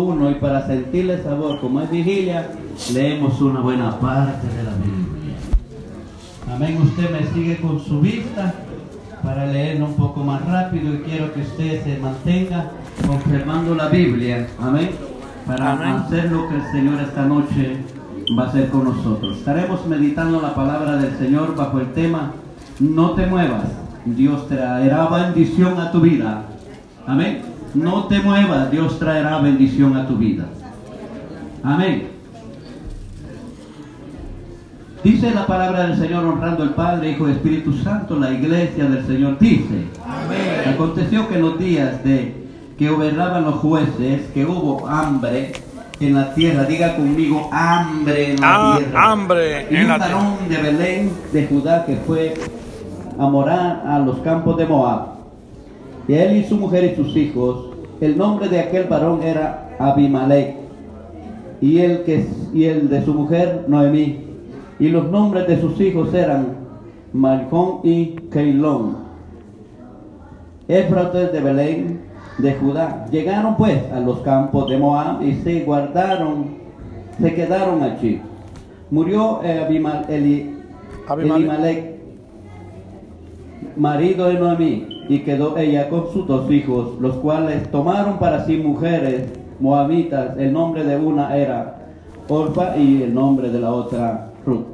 uno y para sentirle sabor, como es vigilia, leemos una buena parte de la Biblia. Amén, usted me sigue con su vista para leerlo un poco más rápido y quiero que usted se mantenga confirmando la Biblia. Amén. Para hacer lo que el Señor esta noche va a hacer con nosotros. Estaremos meditando la palabra del Señor bajo el tema No te muevas, Dios traerá bendición a tu vida. Amén. No te muevas, Dios traerá bendición a tu vida. Amén. Dice la palabra del Señor honrando al Padre, Hijo y Espíritu Santo, la iglesia del Señor dice. Amén. Aconteció que en los días de que gobernaban los jueces, que hubo hambre en la tierra, diga conmigo, hambre en la Ah, tierra. hambre y en un la varón de Belén de Judá que fue a morar a los campos de Moab. Y él y su mujer y sus hijos, el nombre de aquel varón era Abimelech, y el, que, y el de su mujer Noemí. Y los nombres de sus hijos eran Malcón y Keilón. Éfrates de Belén de Judá. Llegaron pues a los campos de Moab y se guardaron, se quedaron allí. Murió Abimelech. Marido de Noemí, y quedó ella con sus dos hijos, los cuales tomaron para sí mujeres moabitas. El nombre de una era Orpa y el nombre de la otra Ruth.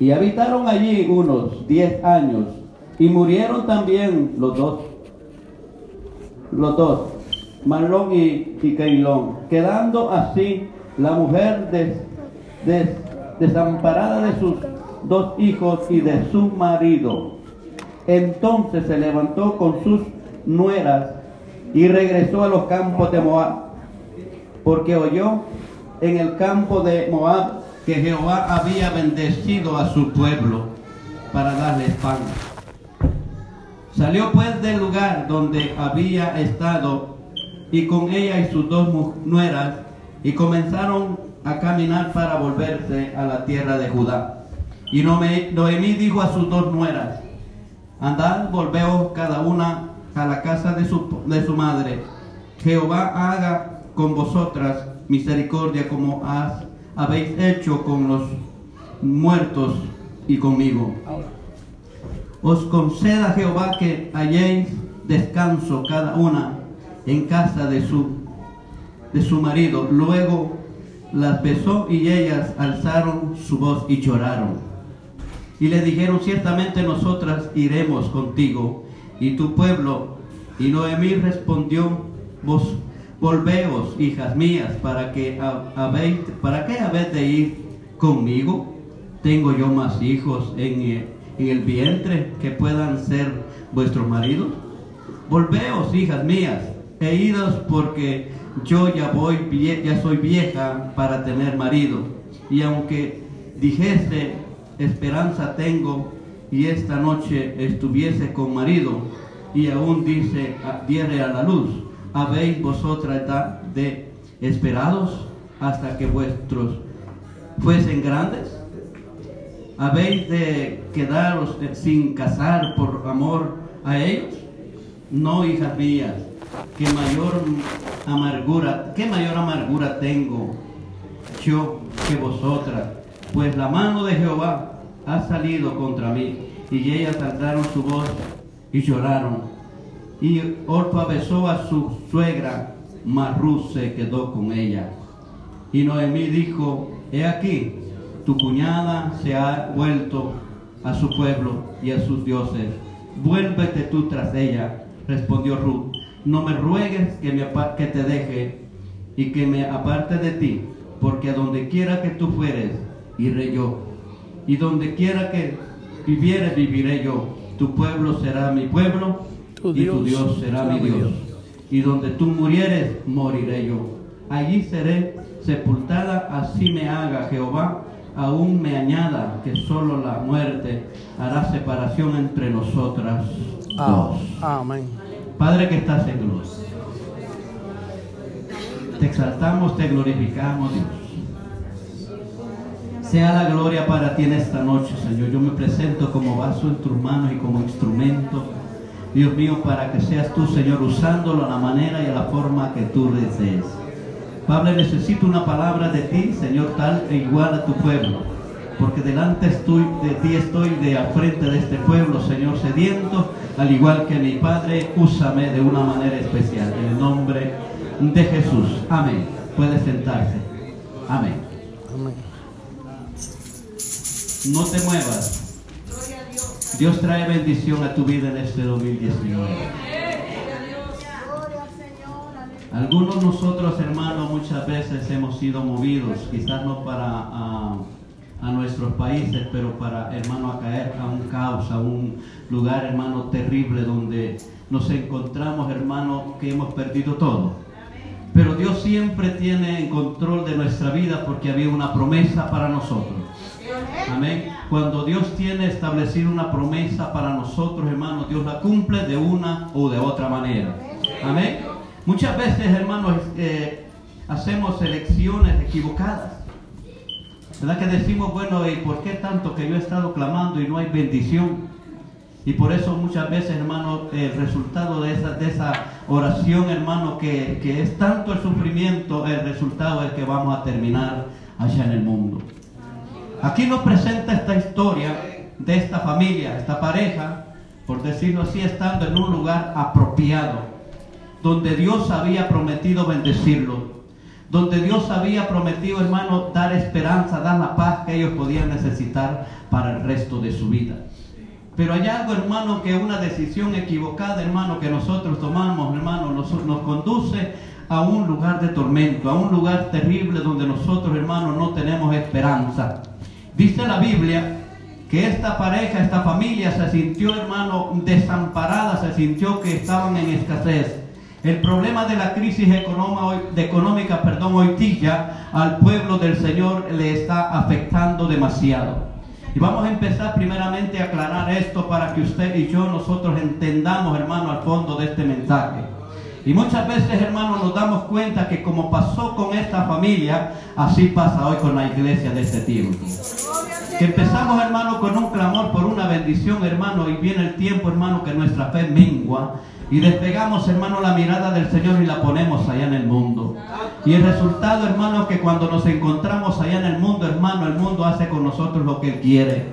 Y habitaron allí unos diez años, y murieron también los dos los dos, Marlón y, y quedando así la mujer des- des- desamparada de sus dos hijos y de su marido. Entonces se levantó con sus nueras y regresó a los campos de Moab, porque oyó en el campo de Moab que Jehová había bendecido a su pueblo para darles pan. Salió pues del lugar donde había estado y con ella y sus dos nueras y comenzaron a caminar para volverse a la tierra de Judá. Y Noemí dijo a sus dos nueras, andad, volveos cada una a la casa de su, de su madre. Jehová haga con vosotras misericordia como has, habéis hecho con los muertos y conmigo. Os conceda Jehová que halléis descanso cada una en casa de su, de su marido. Luego las besó y ellas alzaron su voz y lloraron. Y le dijeron, ciertamente nosotras iremos contigo y tu pueblo. Y Noemí respondió, vos volveos, hijas mías, para que ha- habéis, para qué habéis de ir conmigo. Tengo yo más hijos en, el vientre que puedan ser vuestros maridos. Volveos, hijas mías, e idos porque yo ya voy, ya soy vieja para tener marido. Y aunque dijese, esperanza tengo, y esta noche estuviese con marido, y aún dice, "Ah, diere a la luz, habéis vosotras de esperados hasta que vuestros fuesen grandes. ¿Habéis de quedaros de- sin casar por amor a ellos? No, hijas mías, que mayor amargura, qué mayor amargura tengo yo que vosotras, pues la mano de Jehová ha salido contra mí. Y ellas alzaron su voz y lloraron. Y Orpa besó a su suegra, mas Ruth se quedó con ella. Y Noemí dijo, he aquí, tu cuñada se ha vuelto a su pueblo y a sus dioses. Vuélvete tú tras ella, respondió Ruth. No me ruegues que, que te deje y que me aparte de ti, porque a donde quiera que tú fueres, iré yo. Y donde quiera que vivieres, viviré yo. Tu pueblo será mi pueblo Tu y tu Dios Dios será mi Dios. Y donde tú murieres, moriré yo. Allí seré sepultada, así me haga Jehová, aún me añada que solo la muerte hará separación entre nosotras dos. Amén. Padre que estás en luz, te exaltamos, te glorificamos, Dios. Sea la gloria para ti en esta noche, Señor. Yo me presento como vaso en tus manos y como instrumento, Dios mío, para que seas tú, Señor, usándolo a la manera y a la forma que tú desees. Pablo, necesito una palabra de ti, Señor, tal e igual a tu pueblo. Porque delante estoy, de ti estoy de al frente de este pueblo, Señor, sediento, al igual que mi Padre, úsame de una manera especial. En el nombre de Jesús. Amén. Puede sentarse. Amén. No te muevas. Dios trae bendición a tu vida en este 2019. Algunos nosotros, hermanos, muchas veces hemos sido movidos, quizás no para a, nuestros países, pero para, hermano, a caer a un caos, a un lugar, hermano, terrible donde nos encontramos, hermano, que hemos perdido todo. Pero Dios siempre tiene en control de nuestra vida porque había una promesa para nosotros. Amén. Cuando Dios tiene establecido una promesa para nosotros, hermano, Dios la cumple de una o de otra manera. Amén. Muchas veces, hermanos, eh, hacemos elecciones equivocadas. ¿Verdad que decimos, bueno, ¿y por qué tanto que yo he estado clamando y no hay bendición? Y por eso muchas veces, hermano, el resultado de esa oración, hermano, que, que es tanto el sufrimiento, el resultado es que vamos a terminar allá en el mundo. Aquí nos presenta esta historia de esta familia, esta pareja, por decirlo así, estando en un lugar apropiado donde Dios había prometido bendecirlo, donde Dios había prometido, hermano, dar esperanza, dar la paz que ellos podían necesitar para el resto de su vida. Pero hay algo, hermano, que una decisión equivocada, hermano, que nosotros tomamos, hermano, nos, conduce a un lugar de tormento, a un lugar terrible donde nosotros, hermano, no tenemos esperanza. Dice la Biblia que esta pareja, esta familia se sintió, hermano, desamparada, se sintió que estaban en escasez. El problema de la crisis económica, perdón, hoy día al pueblo del Señor le está afectando demasiado. Y vamos a empezar primeramente a aclarar esto para que usted y yo nosotros entendamos, hermano, al fondo de este mensaje. Y muchas veces, hermano, nos damos cuenta que como pasó con esta familia, así pasa hoy con la iglesia de este tiempo. Que empezamos, hermano, con un clamor por una bendición, hermano, y viene el tiempo, hermano, que nuestra fe mengua y despegamos, hermano, la mirada del Señor y la ponemos allá en el mundo. Y el resultado, hermano, que cuando nos encontramos allá en el mundo, hermano, el mundo hace con nosotros lo que Él quiere.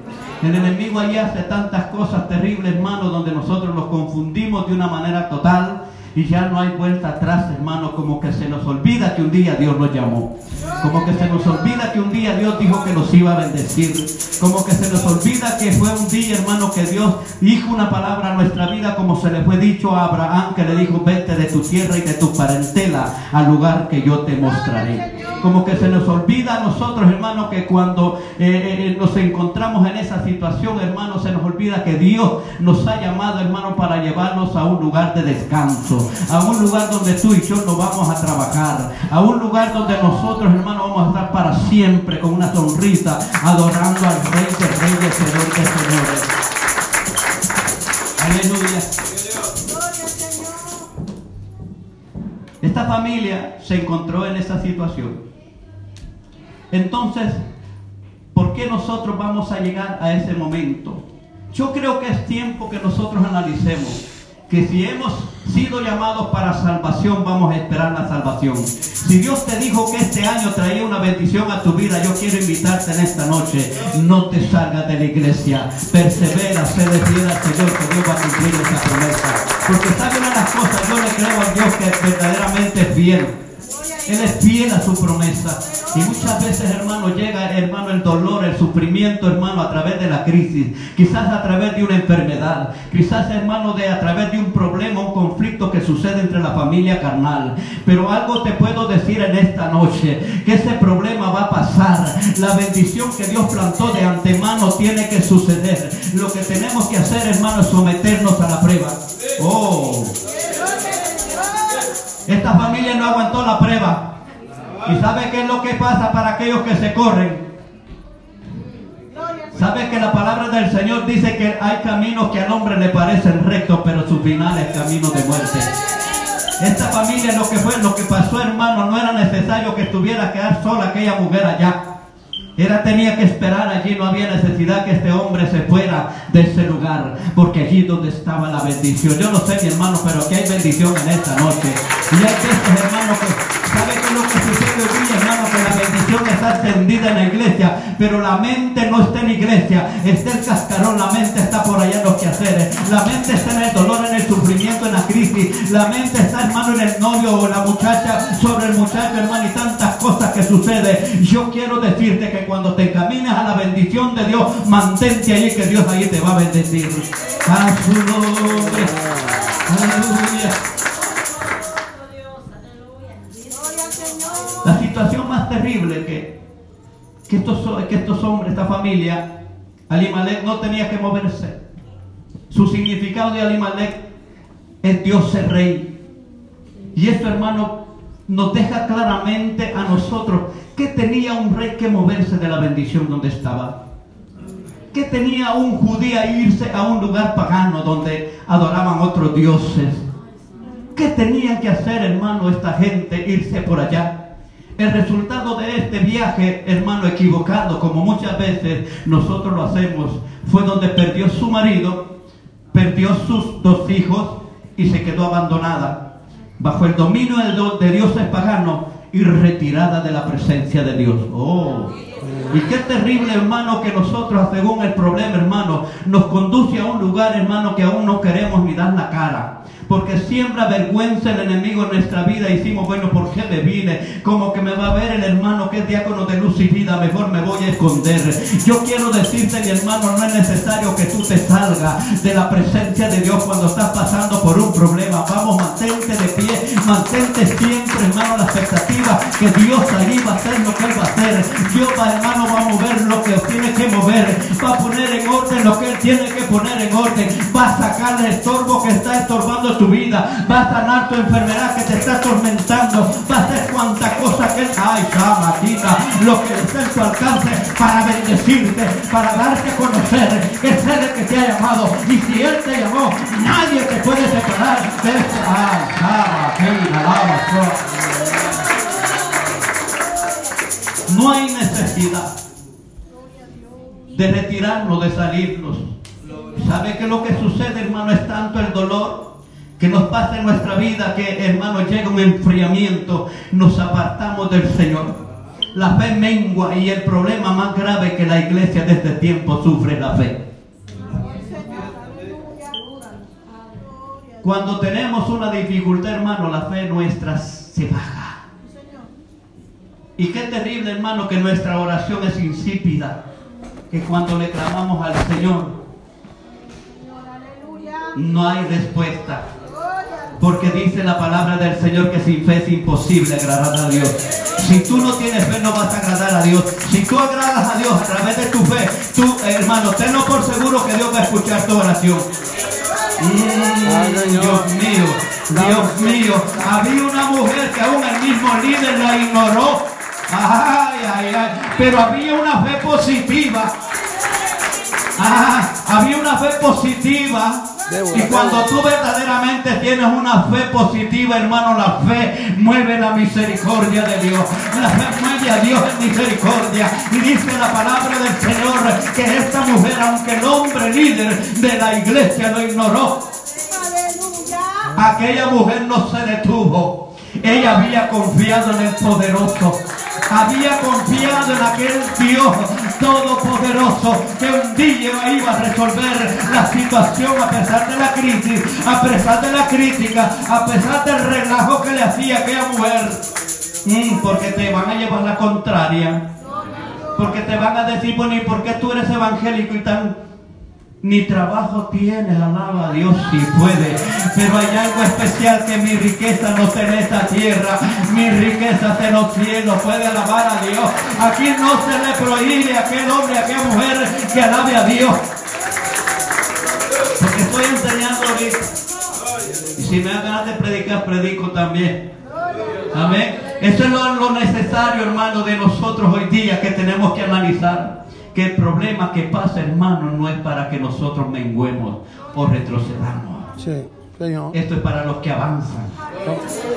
El enemigo allí hace tantas cosas terribles, hermano, donde nosotros los confundimos de una manera total y ya no hay vuelta atrás, hermano, como que se nos olvida que un día Dios nos llamó. Como que se nos olvida que un día Dios dijo que nos iba a bendecir. Como que se nos olvida que fue un día, hermano, que Dios dijo una palabra a nuestra vida, como se le fue dicho a Abraham, que le dijo, vete de tu tierra y de tu parentela al lugar que yo te mostraré como que se nos olvida a nosotros, hermano, que cuando eh, eh, eh, nos encontramos en esa situación, hermano, se nos olvida que Dios nos ha llamado, hermano, para llevarnos a un lugar de descanso, a un lugar donde tú y yo nos vamos a trabajar, a un lugar donde nosotros, hermano, vamos a estar para siempre con una sonrisa, adorando al Rey de Reyes, Señor de Señores. Aleluya. Esta familia se encontró en esa situación. Entonces, ¿por qué nosotros vamos a llegar a ese momento? Yo creo que es tiempo que nosotros analicemos que si hemos sido llamados para salvación, vamos a esperar la salvación. Si Dios te dijo que este año traía una bendición a tu vida, yo quiero invitarte en esta noche. No te salgas de la iglesia. Persevera, se le fiel al Señor que Dios va a cumplir esa promesa. Porque sabe una de las cosas, yo le creo a Dios que verdaderamente es fiel. Él es fiel a su promesa. Y muchas veces, hermano, llega, hermano, el dolor, el sufrimiento, hermano, a través de la crisis. Quizás a través de una enfermedad. Quizás, hermano, de a través de un problema, un conflicto que sucede entre la familia carnal. Pero algo te puedo decir en esta noche, que ese problema va a pasar. La bendición que Dios plantó de antemano tiene que suceder. Lo que tenemos que hacer, hermano, es someternos a la prueba. Oh. Esta familia no aguantó la prueba. ¿Y sabe qué es lo que pasa para aquellos que se corren? ¿Sabe que la palabra del Señor dice que hay caminos que al hombre le parecen rectos, pero su final es camino de muerte? Esta familia lo que fue, lo que pasó, hermano, no era necesario que estuviera quedar sola aquella mujer allá. Era tenía que esperar allí, no había necesidad que este hombre se fuera de ese lugar, porque allí donde estaba la bendición. Yo no sé, mi hermano, pero aquí hay bendición en esta noche. Y hay veces, hermano, que que lo que sucede hoy hermano, que la bendición está extendida en la iglesia, pero la mente no está en la iglesia, está el cascarón, la mente está por allá en los quehaceres, la mente está en el dolor, en el sufrimiento, en la crisis, la mente está, hermano, en el novio o la muchacha, sobre el muchacho, hermano, y tantas cosas que suceden. Yo quiero decirte que cuando te encaminas a la bendición de Dios, mantente ahí que Dios ahí te va a bendecir. A su nombre. Aleluya. Que, estos, hombres, esta familia, Alimalek no tenía que moverse. Su significado de Alimalek es Dios es rey. Y esto, hermano, nos deja claramente a nosotros que tenía un rey que moverse de la bendición donde estaba. Que tenía un judío irse a un lugar pagano donde adoraban otros dioses. ¿Qué tenía que hacer, hermano, esta gente irse por allá? El resultado de este viaje, hermano, equivocado, como muchas veces nosotros lo hacemos, fue donde perdió su marido, perdió sus dos hijos y se quedó abandonada bajo el dominio de dioses paganos y retirada de la presencia de Dios. Oh. Y qué terrible, hermano, que nosotros, según el problema, hermano, nos conduce a un lugar, hermano, que aún no queremos ni dar la cara porque siembra vergüenza el enemigo en nuestra vida. Y decimos, bueno, ¿por qué me vine? Como que me va a ver el hermano que es diácono de luz y vida, mejor me voy a esconder. Yo quiero decirte, mi hermano, no es necesario que tú te salgas de la presencia de Dios cuando estás pasando por un problema. Vamos, mantente de pie, mantente siempre, hermano, la expectativa que Dios ahí va a hacer lo que Él va a hacer. Dios, hermano, va a mover lo que tiene que mover, va a poner en orden lo que Él tiene que poner en orden, va a sacar el estorbo que está estorbando tu vida, va a sanar tu enfermedad que te está atormentando, va a hacer cuanta cosa que Él, ay, lo que está en tu alcance para bendecirte, para darte a conocer que es el que te ha llamado. Y si Él te llamó, nadie te puede separar de este, no hay necesidad de retirarnos, de salirnos. ¿Sabe que lo que sucede, hermano, es tanto el dolor que nos pasa en nuestra vida que, hermano, llega un enfriamiento, nos apartamos del Señor. La fe mengua y el problema más grave que la iglesia de este tiempo sufre la fe. Cuando tenemos una dificultad, hermano, la fe nuestra se baja. Y qué terrible, hermano, que nuestra oración es insípida que cuando le clamamos al Señor, no hay respuesta. Porque dice la palabra del Señor que sin fe es imposible agradar a Dios. Si tú no tienes fe, no vas a agradar a Dios. Si tú agradas a Dios a través de tu fe, tú, hermano, tenlo por seguro que Dios va a escuchar tu oración. Mm, Dios mío, Dios mío. Había una mujer que aún el mismo líder la ignoró Ay, ay, ay. Pero había una fe positiva. Ah, había una fe positiva. Y cuando tú verdaderamente tienes una fe positiva, hermano, la fe mueve la misericordia de Dios. La fe mueve a Dios en misericordia. Y dice la palabra del Señor que esta mujer, aunque el hombre líder de la iglesia lo ignoró, aquella mujer no se detuvo. Ella había confiado en el poderoso había confiado en aquel Dios todopoderoso que un día iba a resolver la situación a pesar de la crisis, a pesar de la crítica, a pesar del relajo que le hacía aquella mujer. Mm, porque te van a llevar la contraria. Porque te van a decir, bueno, ¿y por qué tú eres evangélico y tan ni trabajo tienes, alaba a Dios si puede. Pero hay algo especial que mi riqueza no está en esta tierra. Mi riqueza está en los cielos. Puede alabar a Dios. Aquí no se le prohíbe a aquel hombre, a aquella mujer que alabe a Dios. Porque estoy enseñando ahorita. Y si me da ganas de predicar, predico también. Amén. Eso es lo, lo necesario, hermano, de nosotros hoy día que tenemos que analizar que el problema que pasa, hermano, no es para que nosotros menguemos o retrocedamos. Esto es para los que avanzan.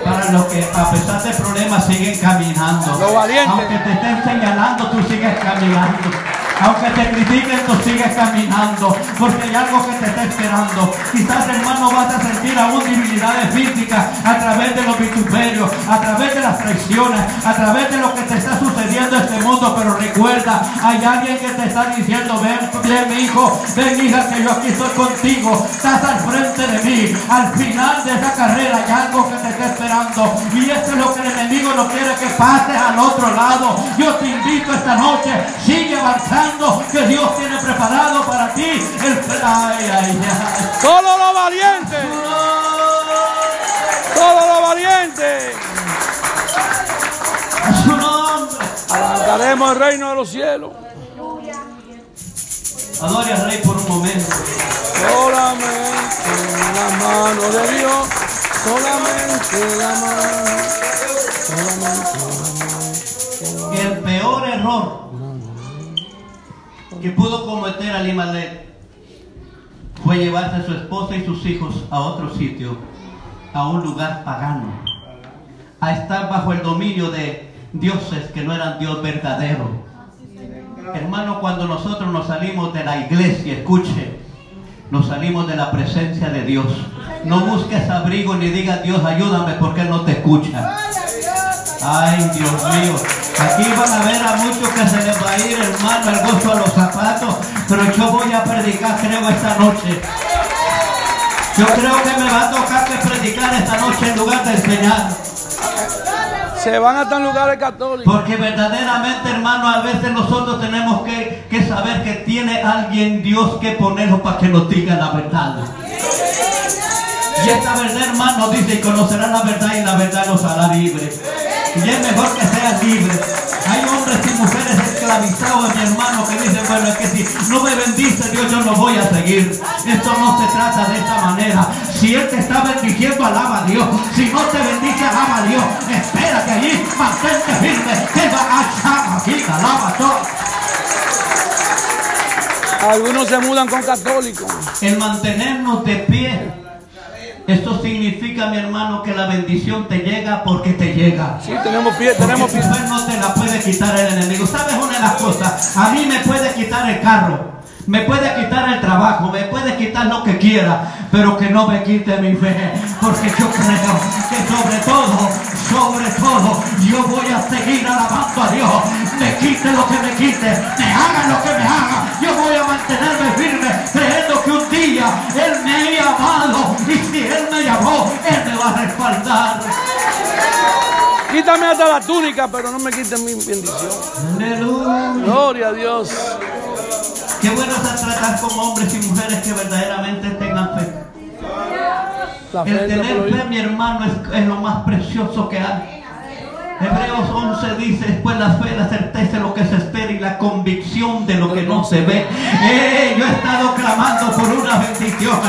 Para los que a pesar de problemas siguen caminando. Aunque te estén señalando, tú sigues caminando. Aunque te critiquen, tú sigues caminando, porque hay algo que te está esperando. Quizás, hermano, vas a sentir aún debilidades físicas a través de los vituperios, a través de las traiciones, a través de lo que te está sucediendo en este mundo. Pero recuerda, hay alguien que te está diciendo, ven, ven, hijo, ven, hija, que yo aquí estoy contigo. Estás al frente de mí. Al final de esa carrera hay algo que te está esperando. Y esto es lo que el enemigo no quiere que pases al otro lado. Yo te invito esta noche, sigue avanzando que Dios tiene preparado para ti. El... Ay, ay, ay. Solo los valientes. Solo los valientes. A su nombre. El reino de los cielos. Adore al Rey por un momento. Solamente la mano de Dios. Solamente la mano. Solamente la mano. El peor error que pudo cometer Alimalek fue llevarse a su esposa y sus hijos a otro sitio, a un lugar pagano, a estar bajo el dominio de dioses que no eran Dios verdadero. Hermano, cuando nosotros nos salimos de la iglesia, escuche, nos salimos de la presencia de Dios. No busques abrigo ni digas Dios ayúdame porque Él no te escucha. Ay, Dios mío. Aquí van a ver a muchos que se les va a ir, hermano, el gozo a los zapatos. Pero yo voy a predicar, creo, esta noche. Yo creo que me va a tocar que predicar esta noche en lugar de enseñar. Se van hasta en lugares católicos. Porque verdaderamente, hermano, a veces nosotros tenemos que, que saber que tiene alguien Dios que ponerlo para que nos diga la verdad. Y esta verdad, hermano, dice, y conocerán la verdad y la verdad nos hará libre. Y es mejor que seas libre. Hay hombres y mujeres esclavizados, mi hermano, que dicen, bueno, es que si no me bendice Dios, yo no voy a seguir. Esto no se trata de esta manera. Si Él te está bendiciendo, alaba a Dios. Si no te bendice, alaba a Dios. Espérate allí, mantente firme. Te va a aquí, alaba a Dios. Algunos se mudan con católicos. El mantenernos de pie. Esto significa, mi hermano, que la bendición te llega porque te llega. Sí, tenemos pie, tenemos pie. no te la puede quitar el enemigo. ¿Sabes una de las cosas? A mí me puede quitar el carro, me puede quitar el trabajo, me puede quitar lo que quiera, pero que no me quite mi fe. Porque yo creo que sobre todo, sobre todo, yo voy a seguir alabando a Dios. Me quite lo que me quite, va a respaldar. Quítame hasta la túnica, pero no me quiten mi bendición. Aleluya. Gloria a Dios. Qué bueno es tratar con hombres y mujeres que verdaderamente tengan fe. La El fe tener fe, mi hermano, es, es lo más precioso que hay. Hebreos 11 dice, después la fe, la certeza de lo que se espera y la convicción de lo que no se ve. Eh, yo he estado clamando por una bendición,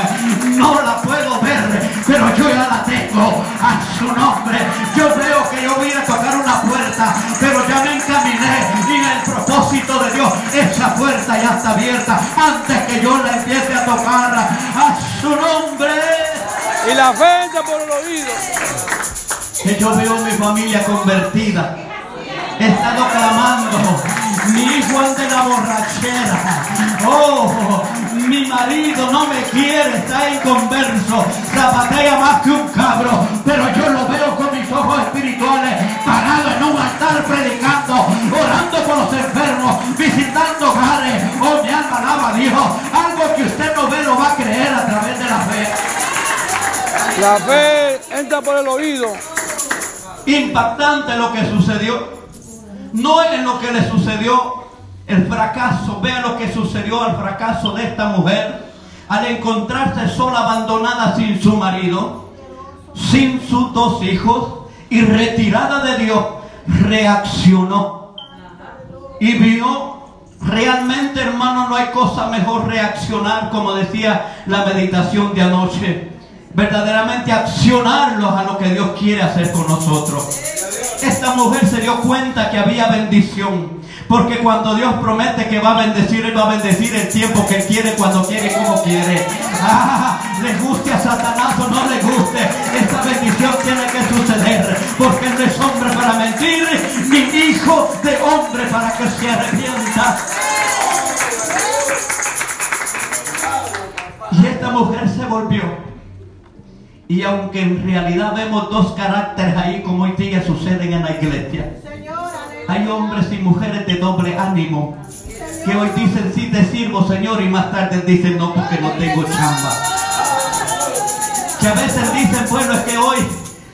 no la puedo ver, pero yo ya la tengo a su nombre. Yo veo que yo voy a tocar una puerta, pero ya me encaminé y en el propósito de Dios, esa puerta ya está abierta antes que yo la empiece a tocar a su nombre. Y la entra por el oído. Que yo veo mi familia convertida. He estado clamando. Mi hijo anda en la borrachera. Oh, mi marido no me quiere, está inconverso. Zapatea más que un cabro. Pero yo lo veo con mis ojos espirituales, parado en un altar predicando, orando por los enfermos, visitando hogares. Oh, mi alma alaba Dios. Algo que usted no ve lo va a creer a través de la fe. La fe entra por el oído. Impactante lo que sucedió. No es lo que le sucedió el fracaso. Vea lo que sucedió al fracaso de esta mujer al encontrarse sola, abandonada sin su marido, sin sus dos hijos y retirada de Dios. Reaccionó y vio realmente, hermano, no hay cosa mejor reaccionar, como decía la meditación de anoche verdaderamente accionarlos a lo que Dios quiere hacer con nosotros. Esta mujer se dio cuenta que había bendición. Porque cuando Dios promete que va a bendecir, Él va a bendecir el tiempo que quiere, cuando quiere, como quiere. Ah, le guste a Satanás o no le guste, esta bendición tiene que suceder. Porque Él no es hombre para mentir, ni hijo de hombre para que se arrepienta. Y esta mujer se volvió aunque en realidad vemos dos caracteres ahí como hoy día suceden en la iglesia. Hay hombres y mujeres de doble ánimo que hoy dicen sí te sirvo Señor y más tarde dicen no porque no tengo chamba. Que a veces dicen bueno es que hoy,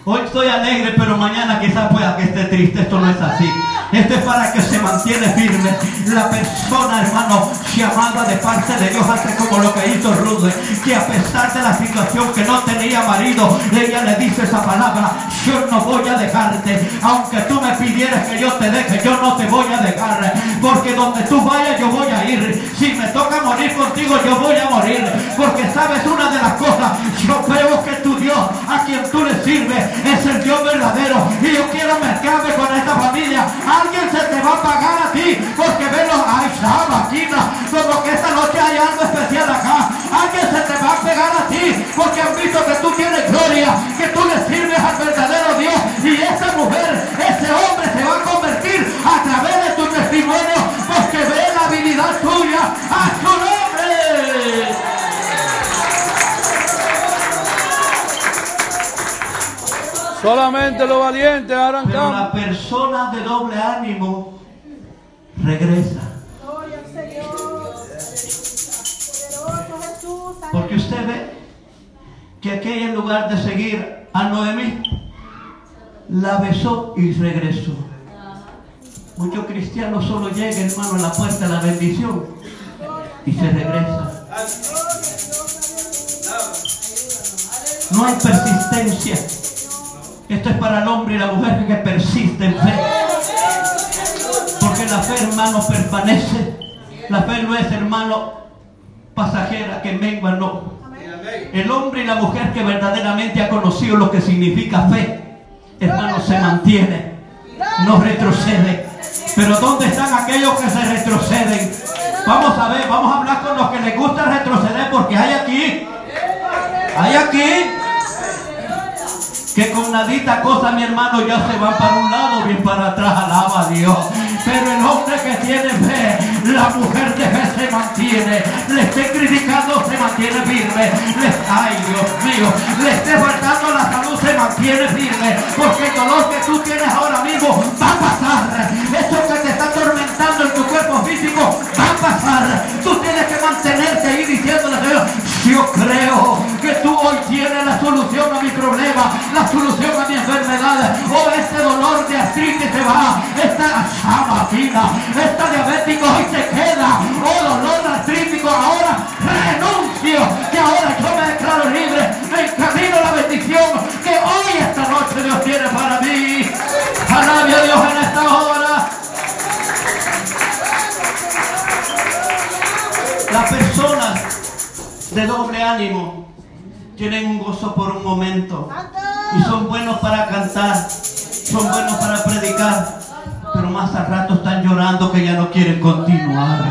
hoy estoy alegre pero mañana quizás pueda que esté triste. Esto no es así. Esto es para que se mantiene firme. La persona, hermano, llamada de parte de Dios hace como lo que hizo Ruth, que a pesar de la situación que no tenía marido, ella le dice esa palabra, yo no voy a dejarte, aunque tú me pidieras que yo te deje, yo no te voy a dejar, porque donde tú vayas yo voy a ir. Si me toca morir contigo, yo voy a morir, porque sabes una de las cosas, yo creo que tu Dios, a quien tú le sirves, es el Dios verdadero, y yo quiero mezclarme con esta familia. Alguien se te va a pagar a ti, porque velo, ay, Quina, como que esta noche hay algo especial acá. Alguien se te va a pegar a ti, porque han visto que tú tienes gloria, que tú le sirves al verdadero Dios, y esa mujer, ese hombre se va a convertir a través de tu testimonio, porque ve la habilidad tuya a su nombre. Solamente los valientes harán Pero campo. la persona de doble ánimo regresa. Gloria al Señor. Poderoso Jesús. Porque usted ve que aquella en lugar de seguir a Noemí, la besó y regresó. Muchos cristianos solo llegan, hermano, a la puerta de la bendición y se regresa. No hay persistencia. Esto es para el hombre y la mujer que persiste en fe. Porque la fe, hermano, permanece. La fe no es, hermano, pasajera que mengua, no. El hombre y la mujer que verdaderamente ha conocido lo que significa fe, hermano, se mantiene, no retrocede. Pero ¿dónde están aquellos que se retroceden? Vamos a ver, vamos a hablar con los que les gusta retroceder porque hay aquí, hay aquí que con nadita cosa mi hermano ya se va para un lado bien para atrás alaba a Dios. Pero el hombre que tiene fe la mujer de fe se mantiene. Le esté criticando se mantiene firme. Le, ay Dios mío le esté faltando la salud se mantiene firme. Porque el dolor que tú tienes ahora mismo va a pasar. Eso que atormentando en tu cuerpo físico va a pasar tú tienes que mantenerte ahí diciéndole a Dios yo creo que tú hoy tienes la solución a mi problema, la solución a mi enfermedad. Oh, este dolor de artritis se va, esta chamatina, esta diabético hoy se queda. Oh, dolor artrítico, ahora renuncio, que ahora yo me declaro libre, me encamino la bendición que hoy, esta noche, Dios tiene para mí. Alabe a Dios Las personas de doble ánimo tienen un gozo por un momento y son buenos para cantar, son buenos para predicar, pero más al rato están llorando que ya no quieren continuar.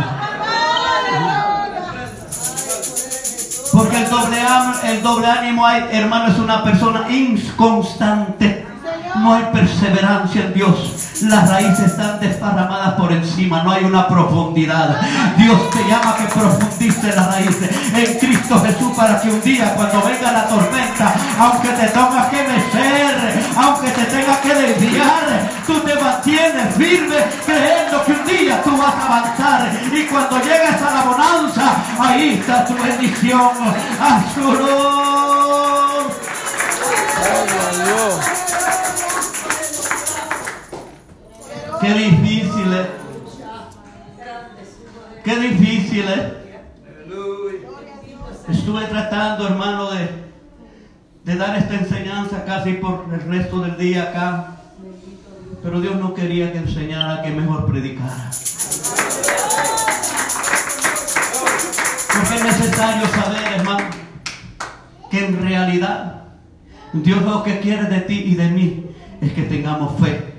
Porque el doble, el doble ánimo, hay, hermano, es una persona inconstante. No hay perseverancia en Dios. Las raíces están desparramadas por encima. No hay una profundidad. Dios te llama que profundice las raíces en Cristo Jesús para que un día cuando venga la tormenta, aunque te tengas que mecer, aunque te tengas que desviar, tú te mantienes firme creyendo que un día tú vas a avanzar. Y cuando llegues a la bonanza, ahí está tu bendición. A su Qué difícil. Qué difícil es. Estuve tratando, hermano, de dar esta enseñanza casi por el resto del día acá. Pero Dios no quería que enseñara, que mejor predicara. Porque es necesario saber, hermano, que en realidad Dios lo que quiere de ti y de mí es que tengamos fe.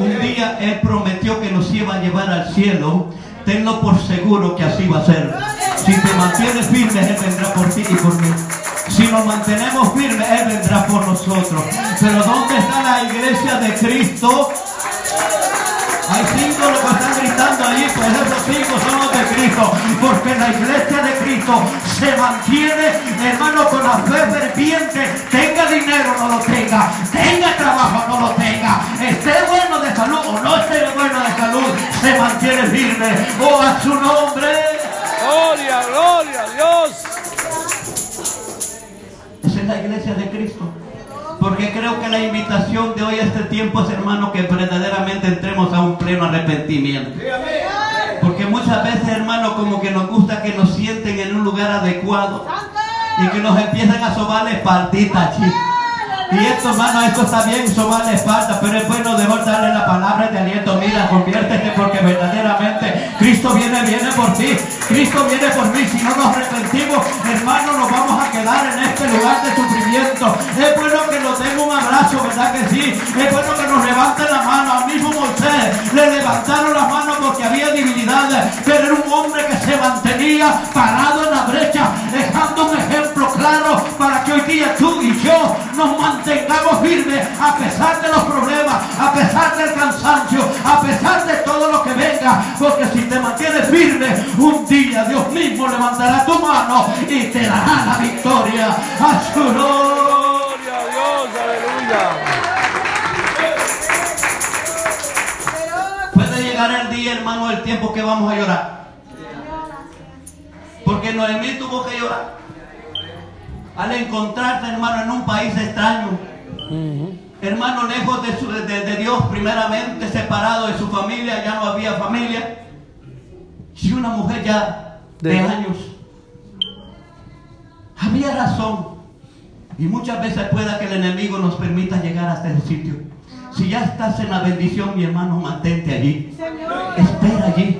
Un día Él prometió que nos iba a llevar al cielo. Tenlo por seguro que así va a ser. Si te mantienes firme, Él vendrá por ti y por mí. Si nos mantenemos firmes, Él vendrá por nosotros. Pero ¿dónde está la iglesia de Cristo? Hay cinco los que están gritando ahí, pues esos cinco son los de Cristo. Porque la iglesia de Cristo se mantiene, hermano, con la fe ferviente. Tenga dinero o no lo tenga, tenga trabajo o no lo tenga, esté bueno de salud o no esté bueno de salud, se mantiene firme. Oh, a su nombre. Gloria, gloria a Dios. Esa es la iglesia de Cristo. Porque creo que la invitación de hoy a este tiempo es, hermano, que verdaderamente entremos a un pleno arrepentimiento. Porque muchas veces, hermano, como que nos gusta que nos sienten en un lugar adecuado. Y que nos empiezan a sobar la espaldita, chicos. Y esto, hermano, esto está bien, sobar la espalda, pero es bueno de darle la palabra de aliento. Mira, conviértete porque verdaderamente Cristo viene, viene por ti. Cristo viene por mí. Si no nos arrepentimos, hermano, nos vamos a quedar en este lugar de sufrimiento. Es bueno que nos den un abrazo, ¿verdad que sí? Es bueno que nos levanten la mano. Al mismo Moisés le levantaron la mano porque había divinidades, pero era un hombre que se mantenía parado en la brecha, dejando un ejemplo claro para que hoy día tú y yo nos mantengamos firmes a pesar de los problemas, a pesar del cansancio, a pesar de todo lo que venga, porque si te mantienes firme, un día Dios mismo levantará tu mano y te dará la victoria a su. Gloria a Dios, aleluya. Puede llegar el día, hermano, del tiempo que vamos a llorar. Porque Noemí tuvo que llorar. Al encontrarse, hermano, en un país extraño. Hermano, lejos de, su- de- de Dios, primeramente separado de su familia, ya no había familia. Y una mujer ya de, De- años. Había razón. Y muchas veces pueda que el enemigo nos permita llegar hasta ese sitio. Si ya estás en la bendición, mi hermano, mantente allí. Espera allí.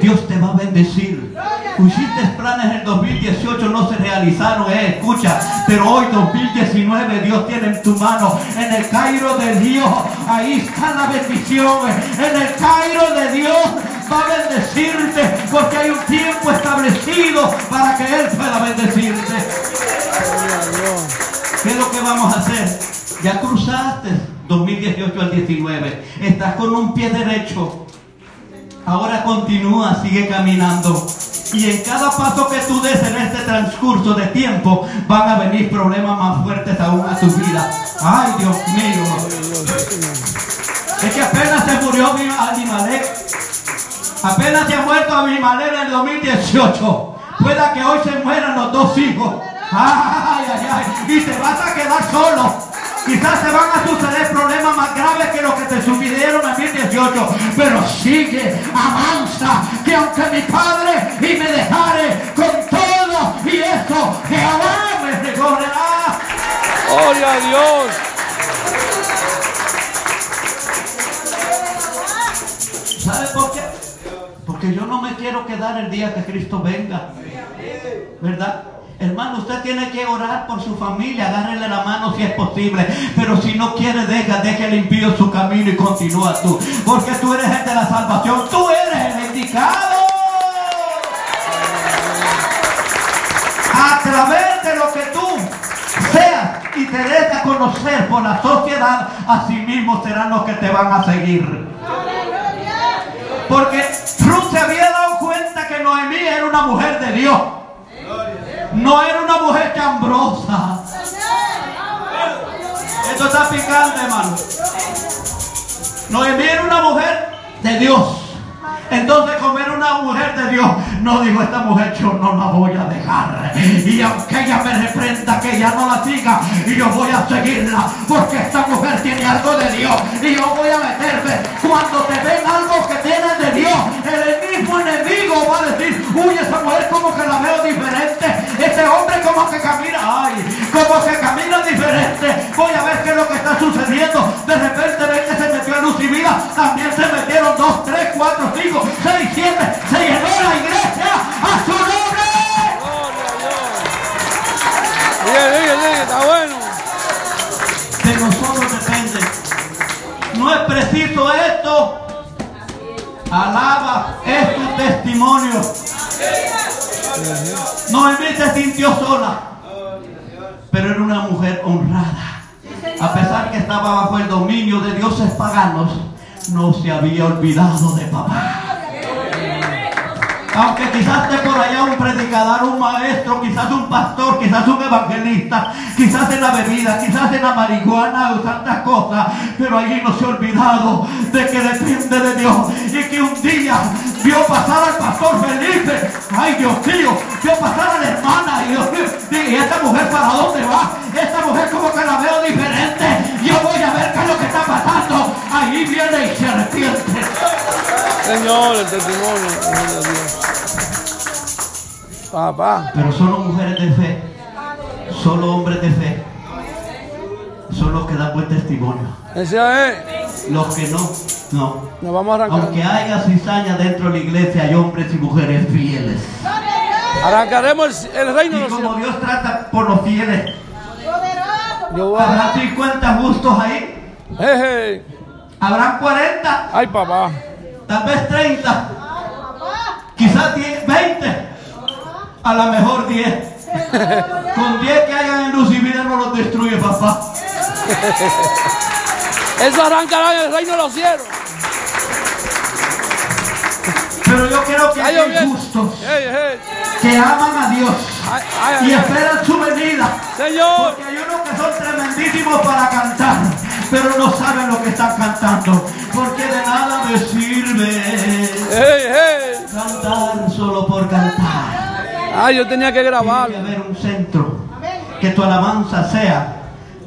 Dios te va a bendecir. Hiciste planes en el 2018, no se realizaron, eh, escucha. Pero hoy 2019 Dios tiene en tu mano. En el Cairo de Dios, ahí está la bendición. En el Cairo de Dios va a bendecirte. Porque hay un tiempo establecido para que Él pueda bendecirte. ¿Qué es lo que vamos a hacer? Ya cruzaste 2018 al 19. Estás con un pie derecho. Ahora continúa, sigue caminando. Y en cada paso que tú des en este transcurso de tiempo van a venir problemas más fuertes aún a tu vida. Ay, Dios mío. Es que apenas se murió Abimelech. Apenas se ha muerto Abimelech en el 2018. Pueda que hoy se mueran los dos hijos. Ay, ay, ay. Y te vas a quedar solo. Quizás te van a suceder problemas más graves que los que te sucedieron en 2018. Pero sigue, avanza. Que aunque mi padre y me dejare con todo y eso, Jehová me recogerá. Gloria a Dios. ¿Sabe por qué? Porque yo no me quiero quedar el día que Cristo venga. ¿Verdad? Hermano, usted tiene que orar por su familia, agárrele la mano si es posible. Pero si no quiere, deja, deje el su camino y continúa tú. Porque tú eres el de la salvación, tú eres el indicado. A través de lo que tú seas y te des a conocer por la sociedad, así mismo serán los que te van a seguir. Porque Ruth se había dado cuenta que Noemí era una mujer de Dios. No era una mujer chambrosa. Esto está picante, hermano. Noemí era una mujer de Dios. Entonces, como era una mujer de Dios, no dijo esta mujer, yo no la voy a dejar. Y aunque ella me reprenda, que ella no la siga, y yo voy a seguirla, porque esta mujer tiene algo de Dios. Y yo voy a meterme. Cuando te ven algo que tienes de Dios, el mismo enemigo va a decir, uy, esa mujer como que paganos, no se había olvidado de papá. Aunque quizás esté por allá un predicador, un maestro, quizás un pastor, quizás un evangelista, quizás en la bebida, quizás en la marihuana o tantas cosas, pero allí no se ha olvidado de que depende de Dios y que un día vio pasar al pastor Felipe, ay Dios mío, vio pasar a la hermana y Dios mío, y esta mujer para dónde va, esta mujer como que la veo diferente, yo voy a ver qué es lo que está pasando, ahí viene y se arrepiente. Señor, el testimonio. Dios. Papá. Pero solo mujeres de fe, solo hombres de fe, son los que dan buen testimonio. Ese es. Los que no, no. Nos vamos a arrancar. Aunque haya cizaña dentro de la iglesia, hay hombres y mujeres fieles. Arrancaremos el, el reino Y de los como. Dios trata por los fieles. Yo voy a- habrá 50 justos ahí, Jeje. Habrán 40, Ay, papá. tal vez 30, Ay, papá. quizás 10, 20, a lo mejor 10. Con 10 que hayan en luz y vida no los destruye, papá. Eso arrancará en el reino de los cielos. Pero yo creo que Ay, hay justos Hey, hey. que aman a Dios Ay, ay, y ay. esperan su venida. Señor. Porque hay unos que son tremendísimos para cantar, pero no saben lo que están cantando. Porque de nada me sirve Hey, hey. cantar solo por cantar. Ay, yo tenía que Tiene grabar. que haber un centro que tu alabanza sea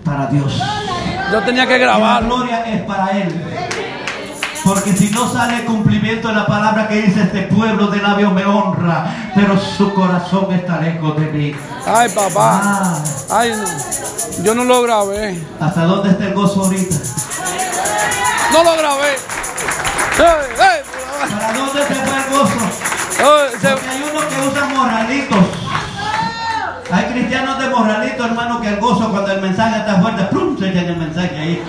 para Dios. Yo tenía que Y la grabar. gloria es para Él. Porque si no sale el cumplimiento de la palabra que dice este pueblo de labios me honra, pero su corazón está lejos de mí. Ay, papá. Ah, Ay, no. Yo no lo grabé. ¿Hasta dónde está el gozo ahorita? No lo grabé. Hey, hey. ¿Para dónde se fue el gozo? Oh, se- Porque hay unos que usan morralitos. Hay cristianos de morralitos, hermano, que el gozo cuando el mensaje está fuerte, ¡plum! se echan el mensaje ahí.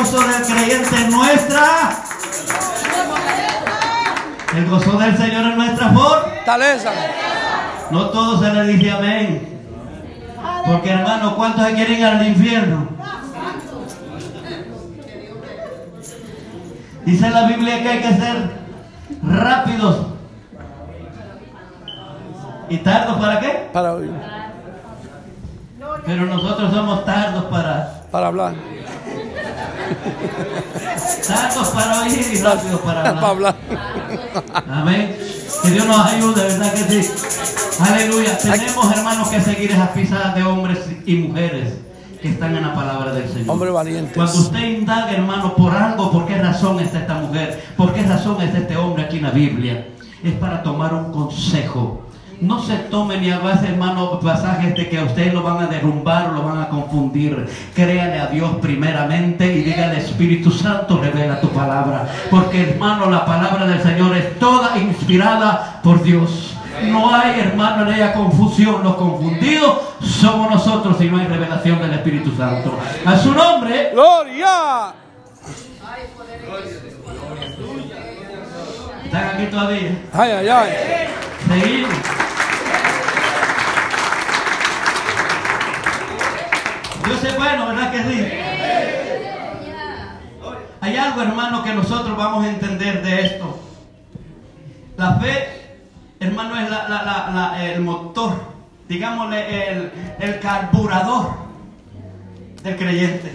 Gozo del creyente es nuestra. El gozo del Señor es nuestra fortaleza. Taleza. No todos se le dice amén. Porque hermano, ¿cuántos se quieren ir al infierno? Dice la Biblia que hay que ser rápidos. ¿Y tardos para qué? Para oír. Pero nosotros somos tardos para Para hablar. Tardos para oír y rápidos para Para hablar. hablar. Amén. Que Dios nos ayude, ¿verdad que sí? Aleluya. Tenemos, hermanos, que seguir esas pisadas de hombres y mujeres que están en la palabra del Señor. Hombre valientes. Cuando usted indaga, hermano, por algo, por qué razón está esta mujer, por qué razón está este hombre aquí en la Biblia, es para tomar un consejo. No se tome ni a base, hermano, pasajes de que a usted lo van a derrumbar o lo van a confundir. Créale a Dios primeramente y diga al Espíritu Santo, revela tu palabra. Porque, hermano, la palabra del Señor es toda inspirada por Dios. No hay, hermano, en ella confusión. Los confundidos somos nosotros si no hay revelación del Espíritu Santo. A su nombre. Gloria. ¿Están aquí todavía? Ay, ay, ay. Seguimos. Dios es bueno, ¿verdad que sí? Hay algo, hermano, que nosotros vamos a entender de esto. La fe, hermano, es el motor, digámosle, el, carburador del creyente.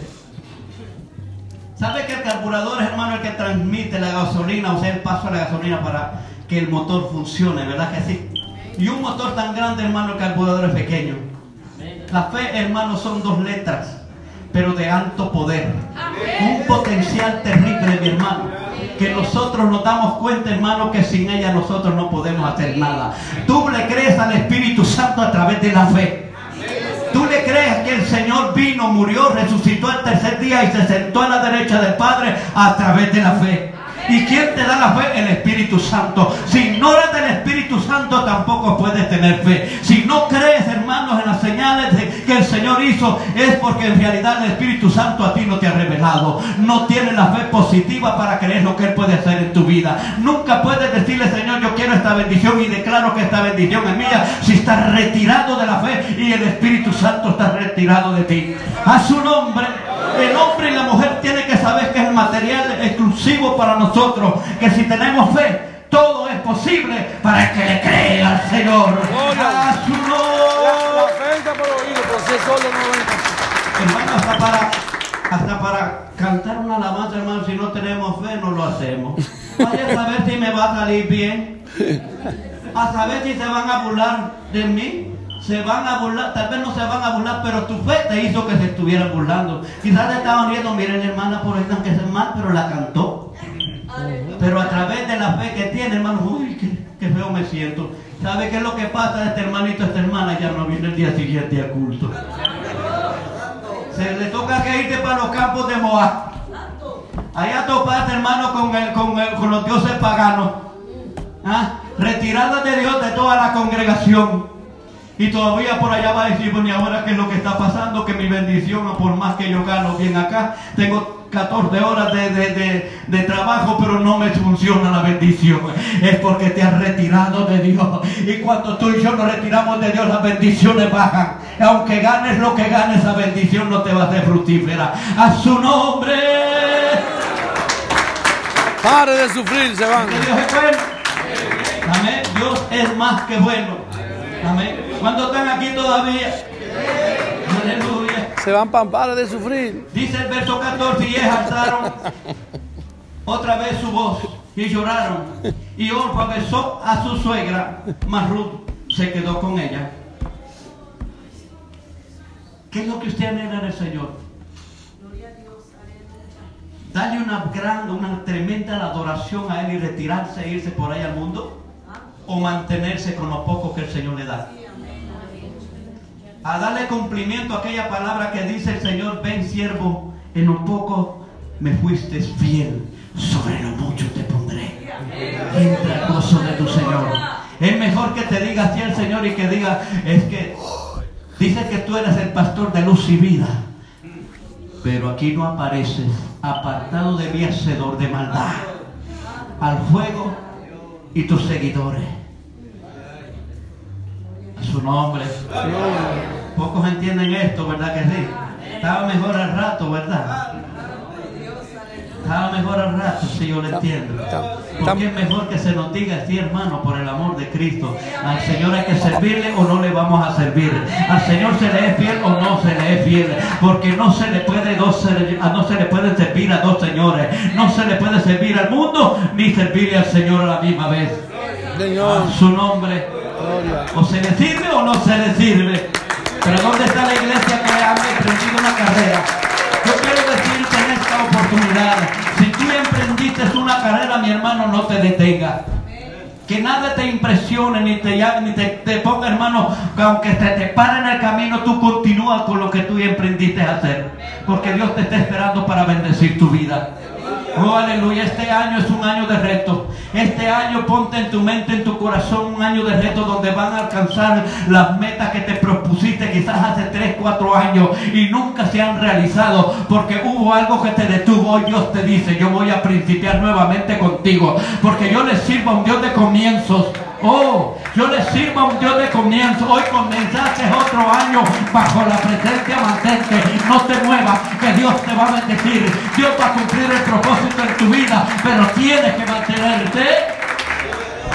¿Sabe que el carburador es, hermano, el que transmite la gasolina, o sea, el paso a la gasolina para que el motor funcione, ¿verdad que sí? Y un motor tan grande, hermano, el carburador es pequeño. La fe, hermano, son dos letras, pero de alto poder. Un potencial terrible, mi hermano. Que nosotros nos damos cuenta, hermano, que sin ella nosotros no podemos hacer nada. Tú le crees al Espíritu Santo a través de la fe. Tú le crees que el Señor vino, murió, resucitó el tercer día y se sentó a la derecha del Padre a través de la fe. ¿Y quién te da la fe? El Espíritu Santo. Si ignoras del Espíritu Santo tampoco puedes tener fe. Si no crees, hermanos, en las señales de- que el Señor hizo es porque en realidad el Espíritu Santo a ti no te ha revelado. No tienes la fe positiva para creer lo que Él puede hacer en tu vida. Nunca puedes decirle, Señor, yo quiero esta bendición y declaro que esta bendición es mía si estás retirado de la fe y el Espíritu Santo está retirado de ti. A su nombre. El hombre y la mujer tienen que saber que es el material exclusivo para nosotros. Que si tenemos fe, todo es posible para el que le cree al Señor. A su nombre. Solo no. Hermano, hasta para, hasta para cantar una alabanza, hermano, si no tenemos fe, no lo hacemos. Vaya a saber si me va a salir bien. A saber si se van a burlar de mí. Se van a burlar, tal vez no se van a burlar, pero tu fe te hizo que se estuvieran burlando. Quizás te estaban riendo, miren hermana, por ahí que es mal, pero la cantó. Pero a través de la fe que tiene, hermano, uy, qué, qué feo me siento. ¿Sabe qué es lo que pasa? Este hermanito, esta hermana ya no viene el día siguiente a culto. Se le toca que irte para los campos de Moab. Allá topaste, hermano, con, el- con, el- con los dioses paganos. ¿Ah? Retirada de Dios de toda la congregación. Y todavía por allá va a decir, bueno, ¿y ahora qué es lo que está pasando? Que mi bendición, por más que yo gano bien acá, tengo 14 horas de, de- de- de trabajo, pero no me funciona la bendición. Es porque te has retirado de Dios. Y cuando tú y yo nos retiramos de Dios, las bendiciones bajan. Aunque ganes lo que ganes, esa bendición no te va a ser fructífera. A su nombre. Pare de sufrir, se van. Que Dios es bueno. Amén. Dios es más que bueno. Amén. ¿Cuántos están aquí todavía? Se van pare de sufrir. Dice el verso 14, y alzaron otra vez su voz y lloraron. Y Orfa besó a su suegra, mas Ruth se quedó con ella. ¿Qué es lo que usted anhela en el Señor? Darle una gran, una tremenda adoración a Él y retirarse e irse por ahí al mundo. O mantenerse con lo poco que el Señor le da. A darle cumplimiento a aquella palabra que dice el Señor, ven siervo, en lo poco me fuiste fiel, sobre lo mucho te pondré. Entra al gozo de tu Señor. Es mejor que te diga así el Señor y que diga, es que dice que tú eres el pastor de luz y vida. Pero aquí no apareces, apartado de mí, hacedor de maldad, al fuego y tus seguidores. Su nombre. Pocos entienden esto, ¿verdad que sí? Estaba mejor al rato, ¿verdad? Estaba mejor al rato, si yo lo entiendo. Porque es mejor que se nos diga así, hermano, por el amor de Cristo. Al Señor hay que servirle o no le vamos a servir. Al Señor se le es fiel o no se le es fiel. Porque no se le puede dos, ser- no se le puede servir a dos señores. No se le puede servir al mundo ni servirle al Señor a la misma vez. A su nombre. O se le sirve o no se le sirve. Pero ¿dónde está la iglesia que ha emprendido una carrera? Yo quiero decirte en esta oportunidad, si tú emprendiste una carrera, mi hermano, no te detengas. Que nada te impresione ni te llame, ni te, te ponga, hermano, que aunque te, te pare en el camino, tú continúas con lo que tú emprendiste a hacer. Porque Dios te está esperando para bendecir tu vida. Oh, aleluya. Este año es un año de reto. Este año ponte en tu mente, en tu corazón, un año de reto donde van a alcanzar las metas que te propusiste quizás hace 3, 4 años y nunca se han realizado porque hubo algo que te detuvo. Dios te dice, yo voy a principiar nuevamente contigo porque yo le sirvo a un Dios de comienzos. Oh, yo le sirvo a un Dios de comienzo. Hoy comenzaste otro año bajo la presencia mantente. No te muevas, que Dios te va a bendecir. Dios va a cumplir el propósito en tu vida, pero tienes que mantenerte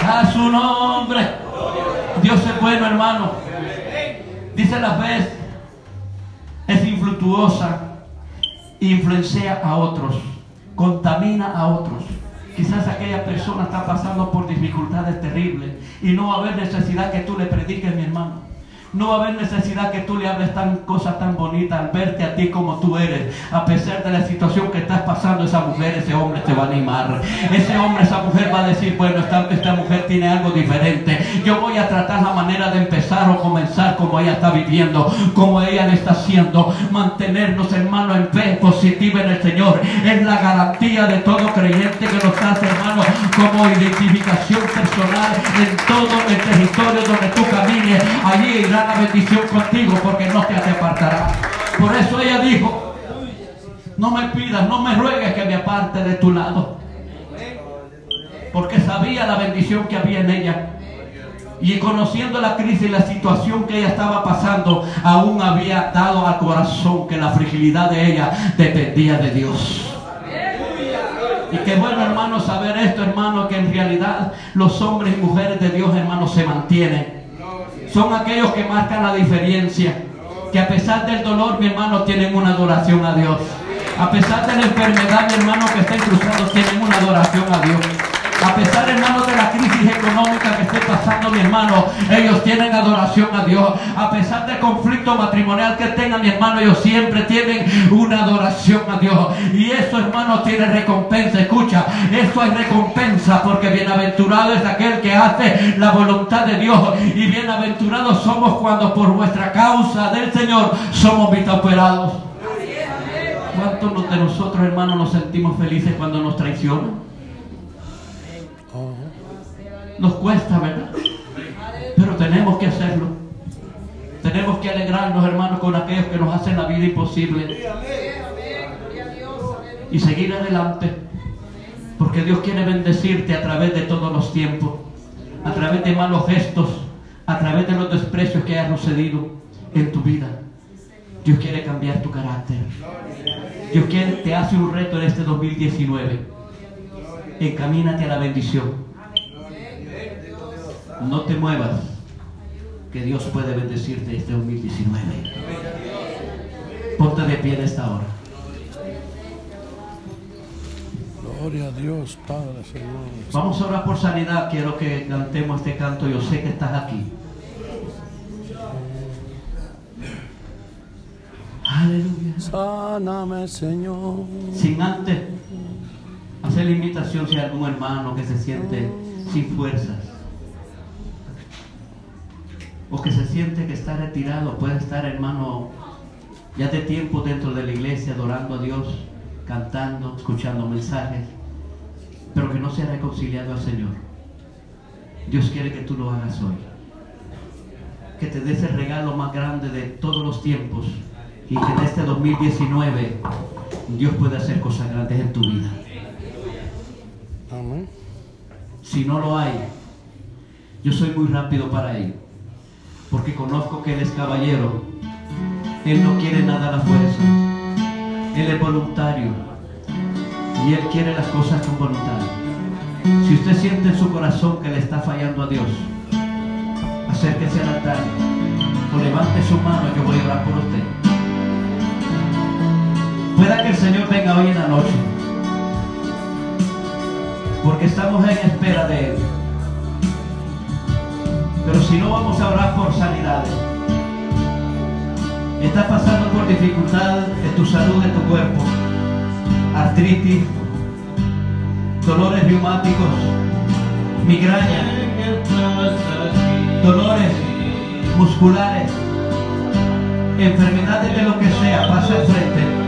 a su nombre. Dios es bueno, hermano. Dice la fe es infructuosa, influencia a otros, contamina a otros. Quizás aquella persona está pasando por dificultades terribles y no va a haber necesidad que tú le prediques, mi hermano. No va a haber necesidad que tú le hables tan cosas tan bonitas al verte a ti como tú eres. A pesar de la situación que estás pasando, esa mujer, ese hombre te va a animar. Ese hombre, esa mujer va a decir, bueno, esta, esta mujer tiene algo diferente. Yo voy a tratar la manera de empezar o comenzar como ella está viviendo, como ella le está haciendo. Mantenernos, hermano, en fe positiva en el Señor. Es la garantía de todo creyente que nos hace, hermano, como identificación personal en todo el territorio donde tú camines. Allí la bendición contigo porque no te apartará. Por eso ella dijo, no me pidas, no me ruegues que me aparte de tu lado. Porque sabía la bendición que había en ella. Y conociendo la crisis y la situación que ella estaba pasando, aún había dado al corazón que la fragilidad de ella dependía de Dios. Y qué bueno, hermano, saber esto, hermano, que en realidad los hombres y mujeres de Dios, hermano, se mantienen. Son aquellos que marcan la diferencia. Que a pesar del dolor, mi hermano, tienen una adoración a Dios. A pesar de la enfermedad, mi hermano, que estén cruzados, tienen una adoración a Dios. A pesar, hermano, de la crisis económica que esté pasando, mi hermano, ellos tienen adoración a Dios. A pesar del conflicto matrimonial que tengan, mi hermano, ellos siempre tienen una adoración a Dios. Y eso, hermano, tiene recompensa. Escucha, eso hay recompensa porque bienaventurado es aquel que hace la voluntad de Dios. Y bienaventurados somos cuando por vuestra causa del Señor somos vituperados. ¿Cuántos de nosotros, hermanos, nos sentimos felices cuando nos traicionan? Nos cuesta, ¿verdad? Pero tenemos que hacerlo. Tenemos que alegrarnos, hermanos, con aquellos que nos hacen la vida imposible. Y seguir adelante. Porque Dios quiere bendecirte a través de todos los tiempos. A través de malos gestos. A través de los desprecios que hayas sucedido en tu vida. Dios quiere cambiar tu carácter. Dios quiere, te hace un reto en este 2019. Encamínate a la bendición. No te muevas, que Dios puede bendecirte este 2019. Ponte de pie en esta hora. Gloria a Dios, Padre, Señor. Vamos a orar por sanidad. Quiero que cantemos este canto. Yo sé que estás aquí. Aleluya. Sáname, Señor. Sin antes hacer la invitación si hay algún hermano que se siente sin fuerzas o que se siente que está retirado, puede estar hermano ya de tiempo dentro de la iglesia adorando a Dios, cantando, escuchando mensajes, pero que no se ha reconciliado al Señor. Dios quiere que tú lo hagas hoy. Que te des el regalo más grande de todos los tiempos y que en este 2019 Dios pueda hacer cosas grandes en tu vida. Amén. Si no lo hay, yo soy muy rápido para ello porque conozco que Él es caballero. Él no quiere nada a la fuerza. Él es voluntario. Y Él quiere las cosas con voluntad. Si usted siente en su corazón que le está fallando a Dios, acérquese al altar o levante su mano yo voy a orar por usted. Pueda que el Señor venga hoy en la noche. Porque estamos en espera de Él. Pero si no vamos a orar por sanidades. Estás pasando por dificultad en tu salud, en tu cuerpo. Artritis, dolores reumáticos, migraña, dolores musculares, enfermedades de lo que sea, pasa al frente.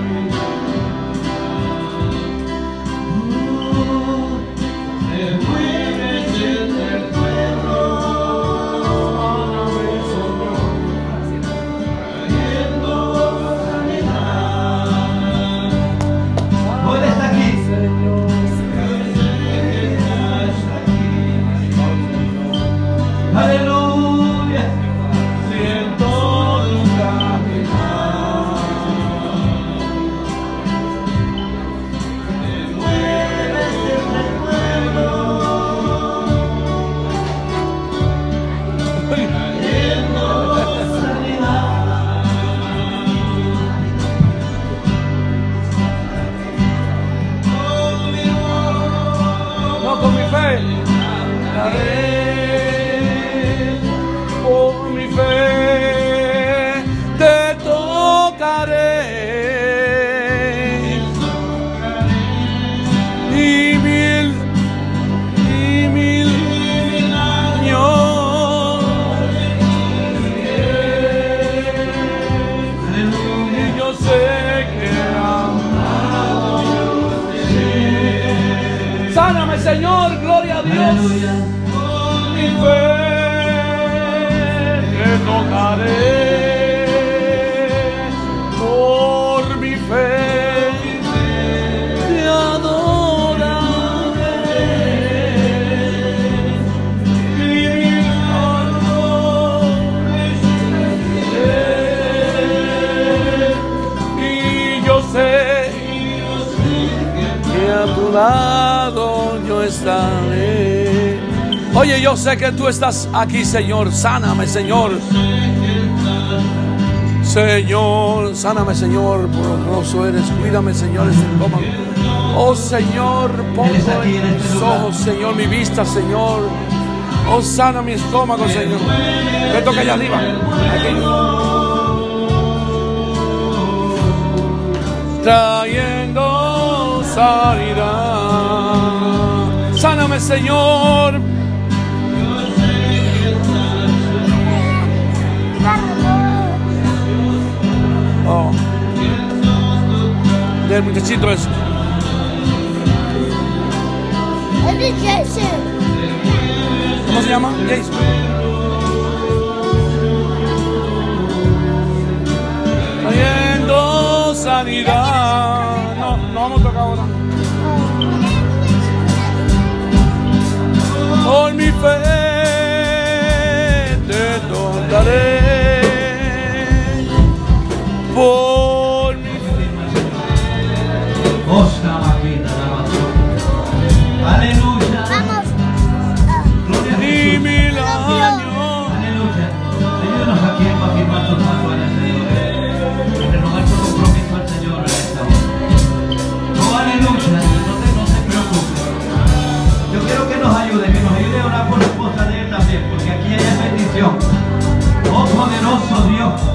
Estás aquí, Señor. Sáname, Señor. Señor, sáname, Señor. Poderoso eres. Cuídame, Señor, este estómago. Oh, Señor, pongo en este mis lugar. ojos, Señor, mi vista, Señor. Oh, sana mi estómago, Señor. Me toca allá arriba. Aquí. trayendo sanidad. Sáname, Señor. Oh. Del muchachito es. Jason. ¿Cómo se llama? Jason. Trayendo sanidad. No, no vamos a tocar ahora. Por mi fe te daré. Por mi. Aleluya. Vamos. Gloria a y Jesús. mil años. Aleluya. Ayúdanos aquí a afirmar tus el Señor. Renovar tu compromiso al Señor esta hora. Oh, aleluya. No te, no se preocupe. Yo quiero que nos ayude, que nos ayude a orar por la esposa de él también, porque aquí hay bendición. Oh, poderoso Dios.